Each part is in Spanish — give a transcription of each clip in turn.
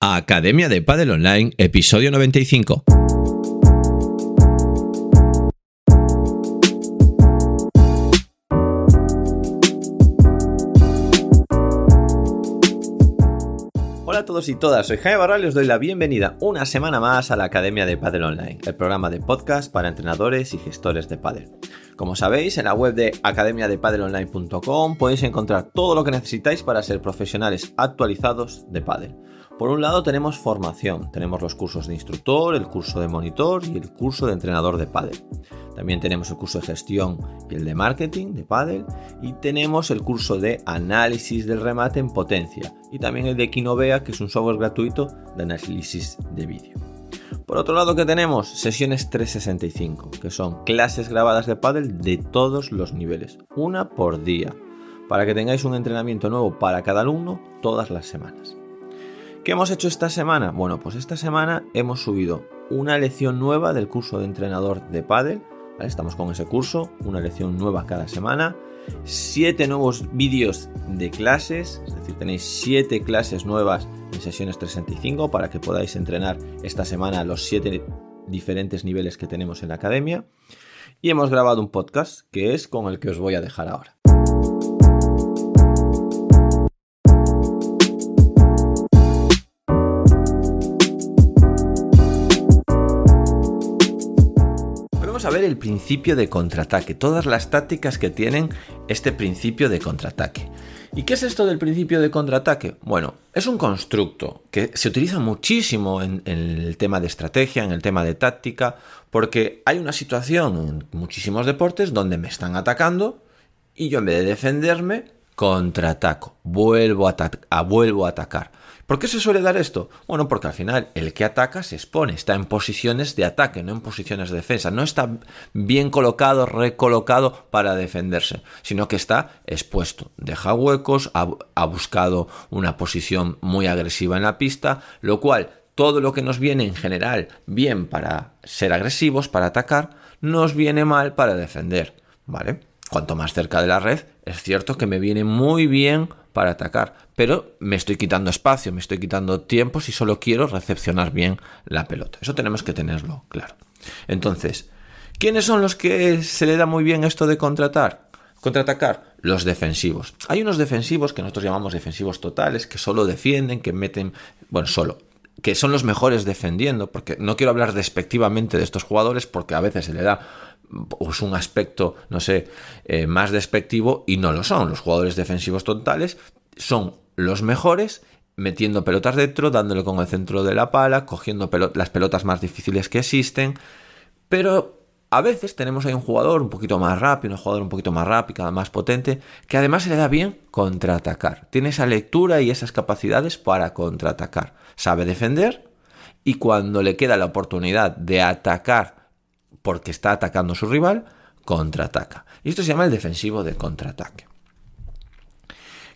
Academia de Padel Online, episodio 95. Hola a todos y todas, soy Jaime Barral y os doy la bienvenida una semana más a la Academia de Padel Online, el programa de podcast para entrenadores y gestores de padel. Como sabéis, en la web de academiadepadelonline.com podéis encontrar todo lo que necesitáis para ser profesionales actualizados de pádel. Por un lado tenemos formación, tenemos los cursos de instructor, el curso de monitor y el curso de entrenador de pádel. También tenemos el curso de gestión y el de marketing de pádel y tenemos el curso de análisis del remate en potencia y también el de Kinovea, que es un software gratuito de análisis de vídeo. Por otro lado, que tenemos? Sesiones 365, que son clases grabadas de pádel de todos los niveles, una por día, para que tengáis un entrenamiento nuevo para cada alumno todas las semanas. ¿Qué hemos hecho esta semana? Bueno, pues esta semana hemos subido una lección nueva del curso de entrenador de pádel. Estamos con ese curso, una lección nueva cada semana. Siete nuevos vídeos de clases, es decir, tenéis siete clases nuevas en sesiones 365 para que podáis entrenar esta semana los siete diferentes niveles que tenemos en la academia. Y hemos grabado un podcast que es con el que os voy a dejar ahora. A ver el principio de contraataque, todas las tácticas que tienen este principio de contraataque. ¿Y qué es esto del principio de contraataque? Bueno, es un constructo que se utiliza muchísimo en, el tema de estrategia, en el tema de táctica, porque hay una situación en muchísimos deportes donde me están atacando y yo en vez de defenderme, contraataco, vuelvo a, vuelvo a atacar. ¿Por qué se suele dar esto? Bueno, porque al final el que ataca se expone, está en posiciones de ataque, no en posiciones de defensa, no está bien colocado, recolocado para defenderse, sino que está expuesto, deja huecos, ha, ha buscado una posición muy agresiva en la pista, lo cual todo lo que nos viene en general bien para ser agresivos, para atacar, nos viene mal para defender, ¿vale? Cuanto más cerca de la red, es cierto que me viene muy bien para atacar, pero me estoy quitando espacio, me estoy quitando tiempo si solo quiero recepcionar bien la pelota. Eso tenemos que tenerlo claro. Entonces, ¿quiénes son los que se le da muy bien esto de contratar? Contraatacar, los defensivos. Hay unos defensivos que nosotros llamamos defensivos totales, que solo defienden, que meten, bueno, solo, que son los mejores defendiendo, porque no quiero hablar despectivamente de estos jugadores porque a veces se le da pues un aspecto, no sé, eh, más despectivo y no lo son. Los jugadores defensivos totales son los mejores metiendo pelotas dentro, dándole con el centro de la pala, cogiendo las pelotas más difíciles que existen, pero a veces tenemos ahí un jugador un poquito más rápido, un jugador un poquito más rápido, más potente, que además se le da bien contraatacar. Tiene esa lectura y esas capacidades para contraatacar. Sabe defender y cuando le queda la oportunidad de atacar porque está atacando a su rival, contraataca. Y esto se llama el defensivo de contraataque.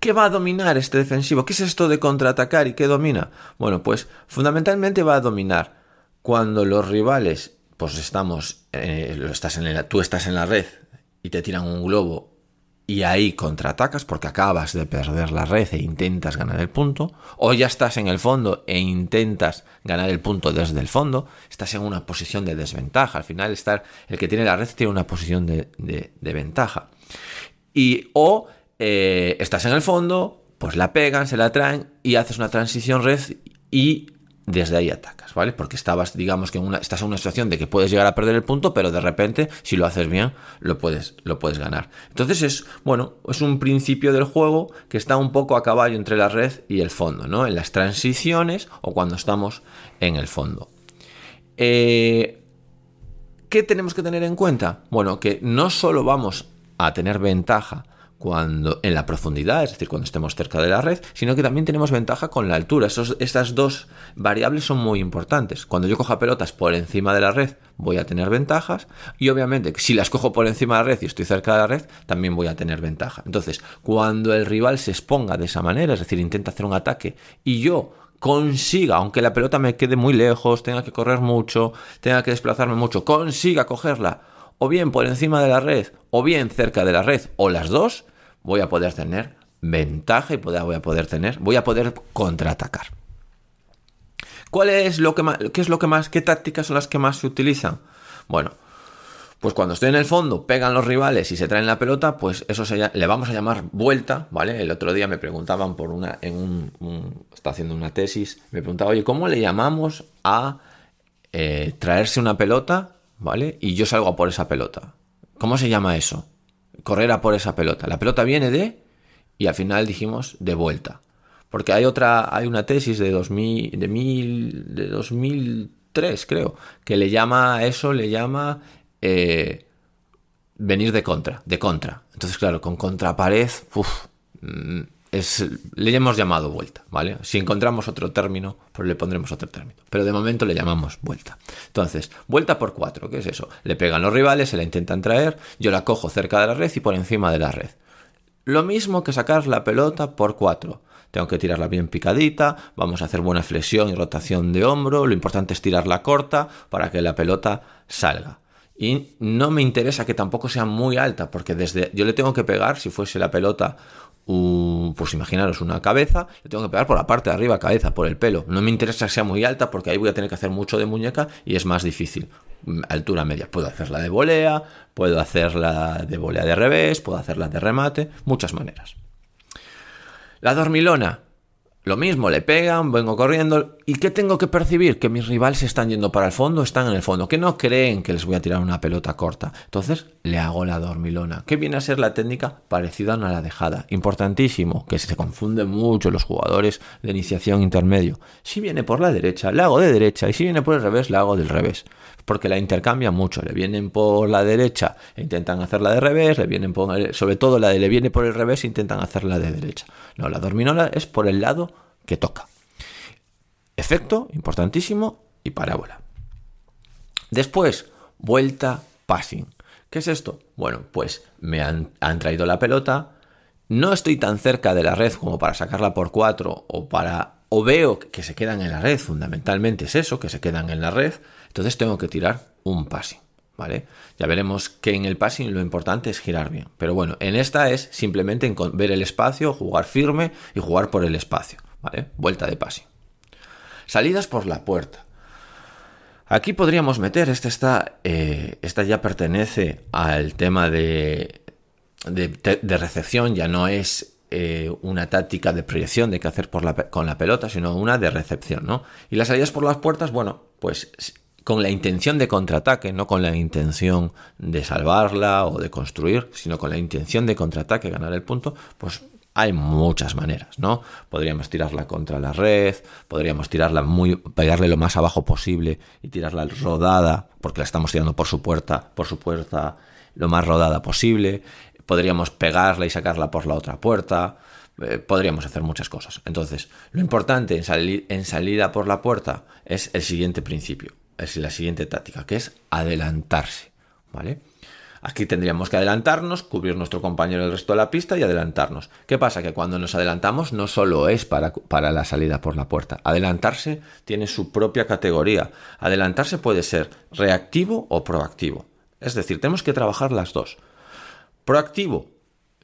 ¿Qué va a dominar este defensivo? ¿Qué es esto de contraatacar y qué domina? Bueno, pues fundamentalmente va a dominar cuando los rivales, pues estamos, eh, estás en tú estás en la red y te tiran un globo y ahí contraatacas porque acabas de perder la red e intentas ganar el punto, o ya estás en el fondo e intentas ganar el punto desde el fondo, estás en una posición de desventaja. Al final, estar, el que tiene la red tiene una posición de, ventaja. Y o eh, estás en el fondo, pues la pegan, se la traen y haces una transición red y desde ahí atacas, ¿vale? Porque estabas, digamos que en una, estás en una situación de que puedes llegar a perder el punto, pero de repente, si lo haces bien, lo puedes, lo puedes ganar. Entonces es, bueno, es un principio del juego que está un poco a caballo entre la red y el fondo, ¿no? En las transiciones o cuando estamos en el fondo. Eh, ¿Qué tenemos que tener en cuenta? Bueno, que no solo vamos a tener ventaja cuando en la profundidad, es decir, cuando estemos cerca de la red, sino que también tenemos ventaja con la altura. estas dos variables son muy importantes. Cuando yo coja pelotas por encima de la red, voy a tener ventajas y obviamente si las cojo por encima de la red y estoy cerca de la red, también voy a tener ventaja. Entonces, cuando el rival se exponga de esa manera, es decir, intenta hacer un ataque y yo consiga, aunque la pelota me quede muy lejos, tenga que correr mucho, tenga que desplazarme mucho, consiga cogerla o bien por encima de la red o bien cerca de la red o las dos, voy a poder tener ventaja y voy a poder tener, voy a poder contraatacar. ¿Cuál es lo que qué es lo que más, qué tácticas son las que más se utilizan? Bueno, pues cuando estoy en el fondo, pegan los rivales y se traen la pelota, pues eso se, le vamos a llamar vuelta, ¿vale? El otro día me preguntaban por una, en un, está haciendo una tesis, me preguntaba, oye, ¿cómo le llamamos a eh, traerse una pelota, ¿vale? Y yo salgo a por esa pelota. ¿Cómo se llama eso? Correr a por esa pelota. La pelota viene de, y al final dijimos de vuelta. Porque hay otra, hay una tesis de 2000, de, mil, de 2003, creo, que le llama a eso, le llama eh, venir de contra, de contra. Entonces, claro, con contrapared, mm, le hemos llamado vuelta, ¿vale? Si encontramos otro término, pues le pondremos otro término. Pero de momento le llamamos vuelta. Entonces, vuelta por cuatro, ¿qué es eso? Le pegan los rivales, se la intentan traer, yo la cojo cerca de la red y por encima de la red. Lo mismo que sacar la pelota por cuatro. Tengo que tirarla bien picadita, vamos a hacer buena flexión y rotación de hombro, lo importante es tirarla corta para que la pelota salga. Y no me interesa que tampoco sea muy alta, porque desde yo le tengo que pegar, si fuese la pelota, pues imaginaros una cabeza, le tengo que pegar por la parte de arriba, cabeza, por el pelo. No me interesa que sea muy alta, porque ahí voy a tener que hacer mucho de muñeca y es más difícil. Mm, altura media. Puedo hacerla de volea, puedo hacerla de volea de revés, puedo hacerla de remate, muchas maneras. La dormilona, lo mismo, le pegan, vengo corriendo. ¿Y qué tengo que percibir? Que mis rivales están yendo para el fondo, están en el fondo, que no creen que les voy a tirar una pelota corta. Entonces le hago la dormilona, que viene a ser la técnica parecida a la dejada. Importantísimo, que se confunden mucho los jugadores de iniciación intermedio. Si viene por la derecha, le hago de derecha, y si viene por el revés, le hago del revés. Porque la intercambia mucho. Le vienen por la derecha e intentan hacerla de revés, le vienen por, sobre todo la de le viene por el revés e intentan hacerla de derecha. No, la dormilona es por el lado que toca. Efecto, importantísimo, y parábola. Después, vuelta passing. ¿Qué es esto? Bueno, pues me han, traído la pelota, no estoy tan cerca de la red como para sacarla por cuatro o para o veo que se quedan en la red, fundamentalmente es eso, que se quedan en la red, entonces tengo que tirar un passing, ¿vale? Ya veremos que en el passing lo importante es girar bien, pero bueno, en esta es simplemente ver el espacio, jugar firme y jugar por el espacio. Vuelta de pase. Salidas por la puerta. Aquí podríamos meter, esta, está, eh, esta ya pertenece al tema de, de, recepción, ya no es eh, una táctica de proyección de qué hacer por la, con la pelota, sino una de recepción, ¿no? Y las salidas por las puertas, bueno, pues con la intención de contraataque, no con la intención de salvarla o de construir, sino con la intención de contraataque, ganar el punto, pues hay muchas maneras, ¿no? Podríamos tirarla contra la red, podríamos tirarla muy, pegarle lo más abajo posible y tirarla rodada, porque la estamos tirando por su puerta, por su puerta lo más rodada posible. Podríamos pegarla y sacarla por la otra puerta. Eh, podríamos hacer muchas cosas. Entonces, lo importante en, en salida por la puerta es el siguiente principio, es la siguiente táctica, que es adelantarse, ¿vale? Aquí tendríamos que adelantarnos, cubrir nuestro compañero el resto de la pista y adelantarnos. ¿Qué pasa? Que cuando nos adelantamos no solo es para, para la salida por la puerta. Adelantarse tiene su propia categoría. Adelantarse puede ser reactivo o proactivo. Es decir, tenemos que trabajar las dos. Proactivo,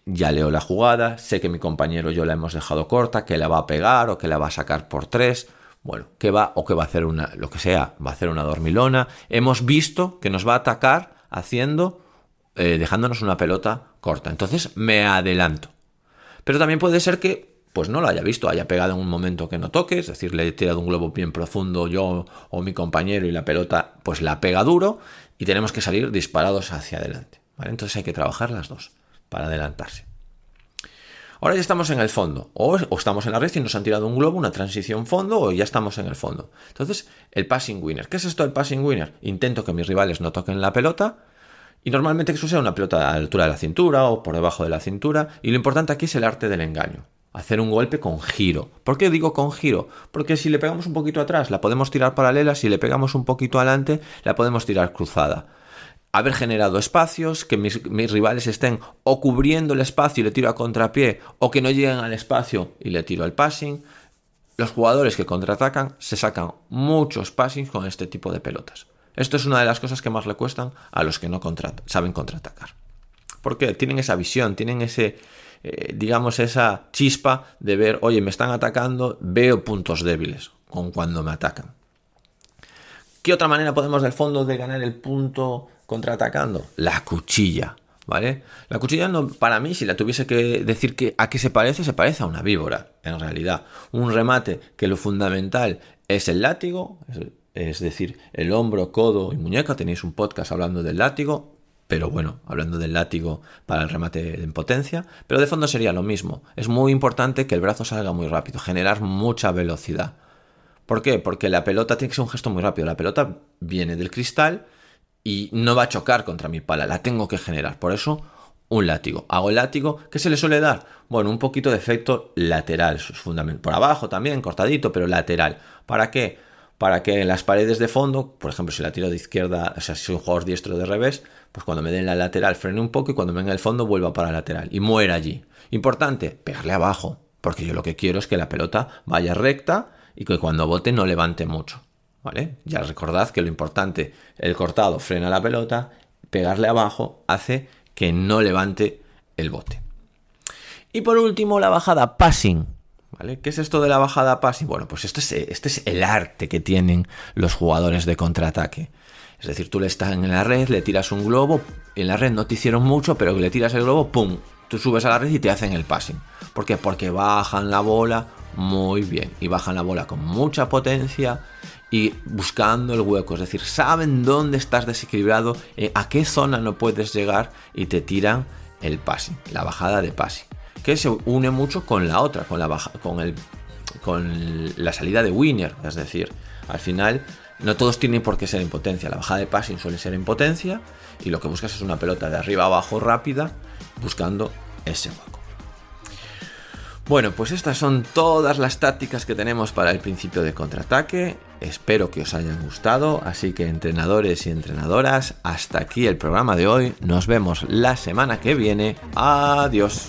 ya leo la jugada, sé que mi compañero yo la hemos dejado corta, que la va a pegar o que la va a sacar por tres. Bueno, que va o que va a hacer una, lo que sea, va a hacer una dormilona. Hemos visto que nos va a atacar haciendo eh, dejándonos una pelota corta. Entonces me adelanto. Pero también puede ser que pues no lo haya visto, haya pegado en un momento que no toque, es decir, le he tirado un globo bien profundo yo o mi compañero y la pelota pues la pega duro y tenemos que salir disparados hacia adelante. Entonces hay que trabajar las dos para adelantarse. Ahora ya estamos en el fondo, o, o, estamos en la red y nos han tirado un globo, una transición fondo, o ya estamos en el fondo. Entonces, el passing winner. ¿Qué es esto del passing winner? Intento que mis rivales no toquen la pelota, y normalmente eso sea una pelota a la altura de la cintura o por debajo de la cintura. Y lo importante aquí es el arte del engaño. Hacer un golpe con giro. ¿Por qué digo con giro? Porque si le pegamos un poquito atrás, la podemos tirar paralela. Si le pegamos un poquito adelante, la podemos tirar cruzada. Haber generado espacios, que mis, rivales estén o cubriendo el espacio y le tiro a contrapié, o que no lleguen al espacio y le tiro el passing. Los jugadores que contraatacan se sacan muchos passings con este tipo de pelotas. Esto es una de las cosas que más le cuestan a los que no saben contraatacar. Porque tienen esa visión, tienen ese, eh, digamos, esa chispa de ver, oye, me están atacando, veo puntos débiles con cuando me atacan. ¿Qué otra manera podemos del fondo de ganar el punto contraatacando? La cuchilla. ¿Vale? La cuchilla no, para mí, si la tuviese que decir que a qué se parece, se parece a una víbora, en realidad. Un remate que lo fundamental es el látigo, decir, el hombro, codo y muñeca. Tenéis un podcast hablando del látigo, pero bueno, hablando del látigo para el remate en potencia. Pero de fondo sería lo mismo. Es muy importante que el brazo salga muy rápido, generar mucha velocidad. ¿Por qué? Porque la pelota tiene que ser un gesto muy rápido. La pelota viene del cristal y no va a chocar contra mi pala, la tengo que generar. Por eso, un látigo. Hago el látigo, ¿qué se le suele dar? Bueno, un poquito de efecto lateral, eso es. Por abajo también, cortadito, pero lateral. ¿Para qué? Para que en las paredes de fondo, por ejemplo, si la tiro de izquierda, o sea, si soy un jugador diestro de revés, pues cuando me den la lateral frene un poco y cuando venga el fondo vuelva para lateral y muera allí. Importante, pegarle abajo, porque yo lo que quiero es que la pelota vaya recta y que cuando bote no levante mucho. ¿Vale? Ya recordad que lo importante, el cortado frena la pelota, pegarle abajo hace que no levante el bote. Y por último, la bajada passing. ¿Qué es esto de la bajada passing? Bueno, pues es, este es el arte que tienen los jugadores de contraataque. Es decir, tú le estás en la red, le tiras un globo, en la red no te hicieron mucho, pero le tiras el globo, ¡pum! Tú subes a la red y te hacen el passing. ¿Por qué? Porque bajan la bola muy bien y bajan la bola con mucha potencia y buscando el hueco, es decir, saben dónde estás desequilibrado, eh, a qué zona no puedes llegar y te tiran el passing, la bajada de passing, que se une mucho con la otra, con la baja, con el con la salida de winner, es decir, al final no todos tienen por qué ser en potencia, la bajada de passing suele ser en potencia y lo que buscas es una pelota de arriba abajo rápida buscando ese hueco. Bueno, pues estas son todas las tácticas que tenemos para el principio de contraataque. Espero que os hayan gustado, así que entrenadores y entrenadoras, hasta aquí el programa de hoy. Nos vemos la semana que viene. Adiós.